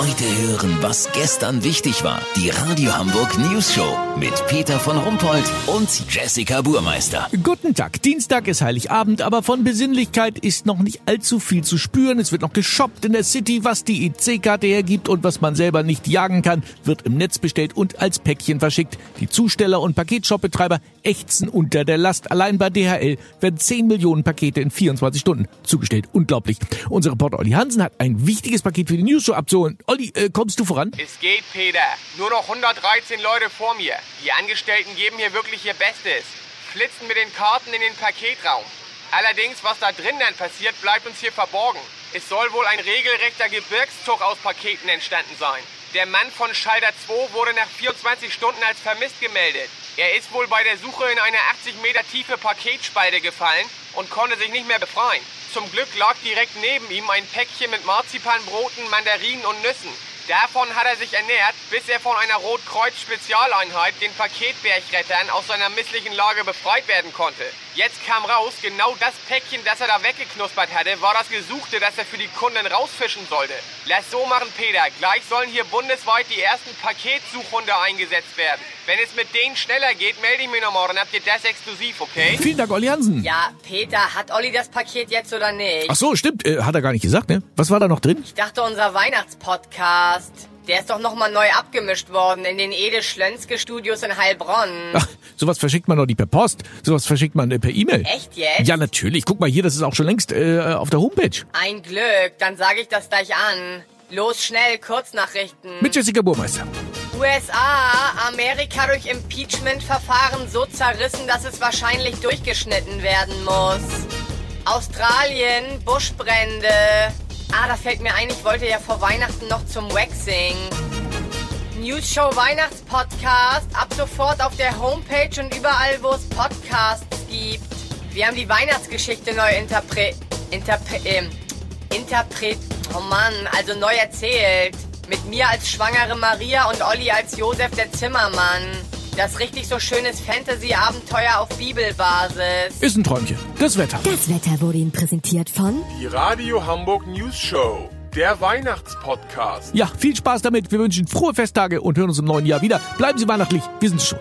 Heute hören, was gestern wichtig war. Die Radio Hamburg News Show mit Peter von Rumpold und Jessica Burmeister. Guten Tag. Dienstag ist Heiligabend, aber von Besinnlichkeit ist noch nicht allzu viel zu spüren. Es wird noch geshoppt in der City, was die IC-Karte hergibt und was man selber nicht jagen kann, wird im Netz bestellt und als Päckchen verschickt. Die Zusteller und Paketshopbetreiber ächzen unter der Last. Allein bei DHL werden 10 Millionen Pakete in 24 Stunden zugestellt. Unglaublich. Unser Reporter Olli Hansen hat ein wichtiges Paket für die News Show abzuholen. Olli, äh, kommst du voran? Es geht, Peter. Nur noch 113 Leute vor mir. Die Angestellten geben hier wirklich ihr Bestes. Flitzen mit den Karten in den Paketraum. Allerdings, was da drin dann passiert, bleibt uns hier verborgen. Es soll wohl ein regelrechter Gebirgszug aus Paketen entstanden sein. Der Mann von Schalter 2 wurde nach 24 Stunden als vermisst gemeldet. Er ist wohl bei der Suche in eine 80 Meter tiefe Paketspalte gefallen und konnte sich nicht mehr befreien. Zum Glück lag direkt neben ihm ein Päckchen mit Marzipanbroten, Mandarinen und Nüssen. Davon hat er sich ernährt, bis er von einer Rotkreuz-Spezialeinheit, den Paketbergrettern, aus seiner misslichen Lage befreit werden konnte. Jetzt kam raus, genau das Päckchen, das er da weggeknuspert hatte, war das Gesuchte, das er für die Kunden rausfischen sollte. Lass so machen, Peter. Gleich sollen hier bundesweit die ersten Paketsuchhunde eingesetzt werden. Wenn es mit denen schneller geht, melde ich mich noch morgen. Habt ihr das exklusiv, okay? Vielen Dank, Olli Hansen. Ja, Peter, hat Olli das Paket jetzt oder nicht? Ach so, stimmt. Äh, hat er gar nicht gesagt, ne? Was war da noch drin? Ich dachte, unser Weihnachtspodcast, der ist doch nochmal neu abgemischt worden in den Ede Schlönske Studios in Heilbronn. Ach, sowas verschickt man doch nicht per Post. Sowas verschickt man äh, per E-Mail. Echt jetzt? Ja, natürlich. Guck mal hier, das ist auch schon längst äh, auf der Homepage. Ein Glück, dann sage ich das gleich an. Los, schnell, Kurznachrichten. Mit Jessica Burmeister. USA, Amerika durch Impeachment-Verfahren so zerrissen, dass es wahrscheinlich durchgeschnitten werden muss. Australien, Buschbrände. Ah, da fällt mir ein, ich wollte ja vor Weihnachten noch zum Waxing. News Show Weihnachtspodcast ab sofort auf der Homepage und überall, wo es Podcasts gibt. Wir haben die Weihnachtsgeschichte neu interpre... interpre... ähm, interpret... oh Mann, also neu erzählt. Mit mir als schwangere Maria und Olli als Josef der Zimmermann. Das richtig so schönes Fantasy-Abenteuer auf Bibelbasis. Ist ein Träumchen. Das Wetter. Das Wetter wurde Ihnen präsentiert von Die Radio Hamburg News Show. Der Weihnachtspodcast. Ja, viel Spaß damit. Wir wünschen frohe Festtage und hören uns im neuen Jahr wieder. Bleiben Sie weihnachtlich. Wir sind schon.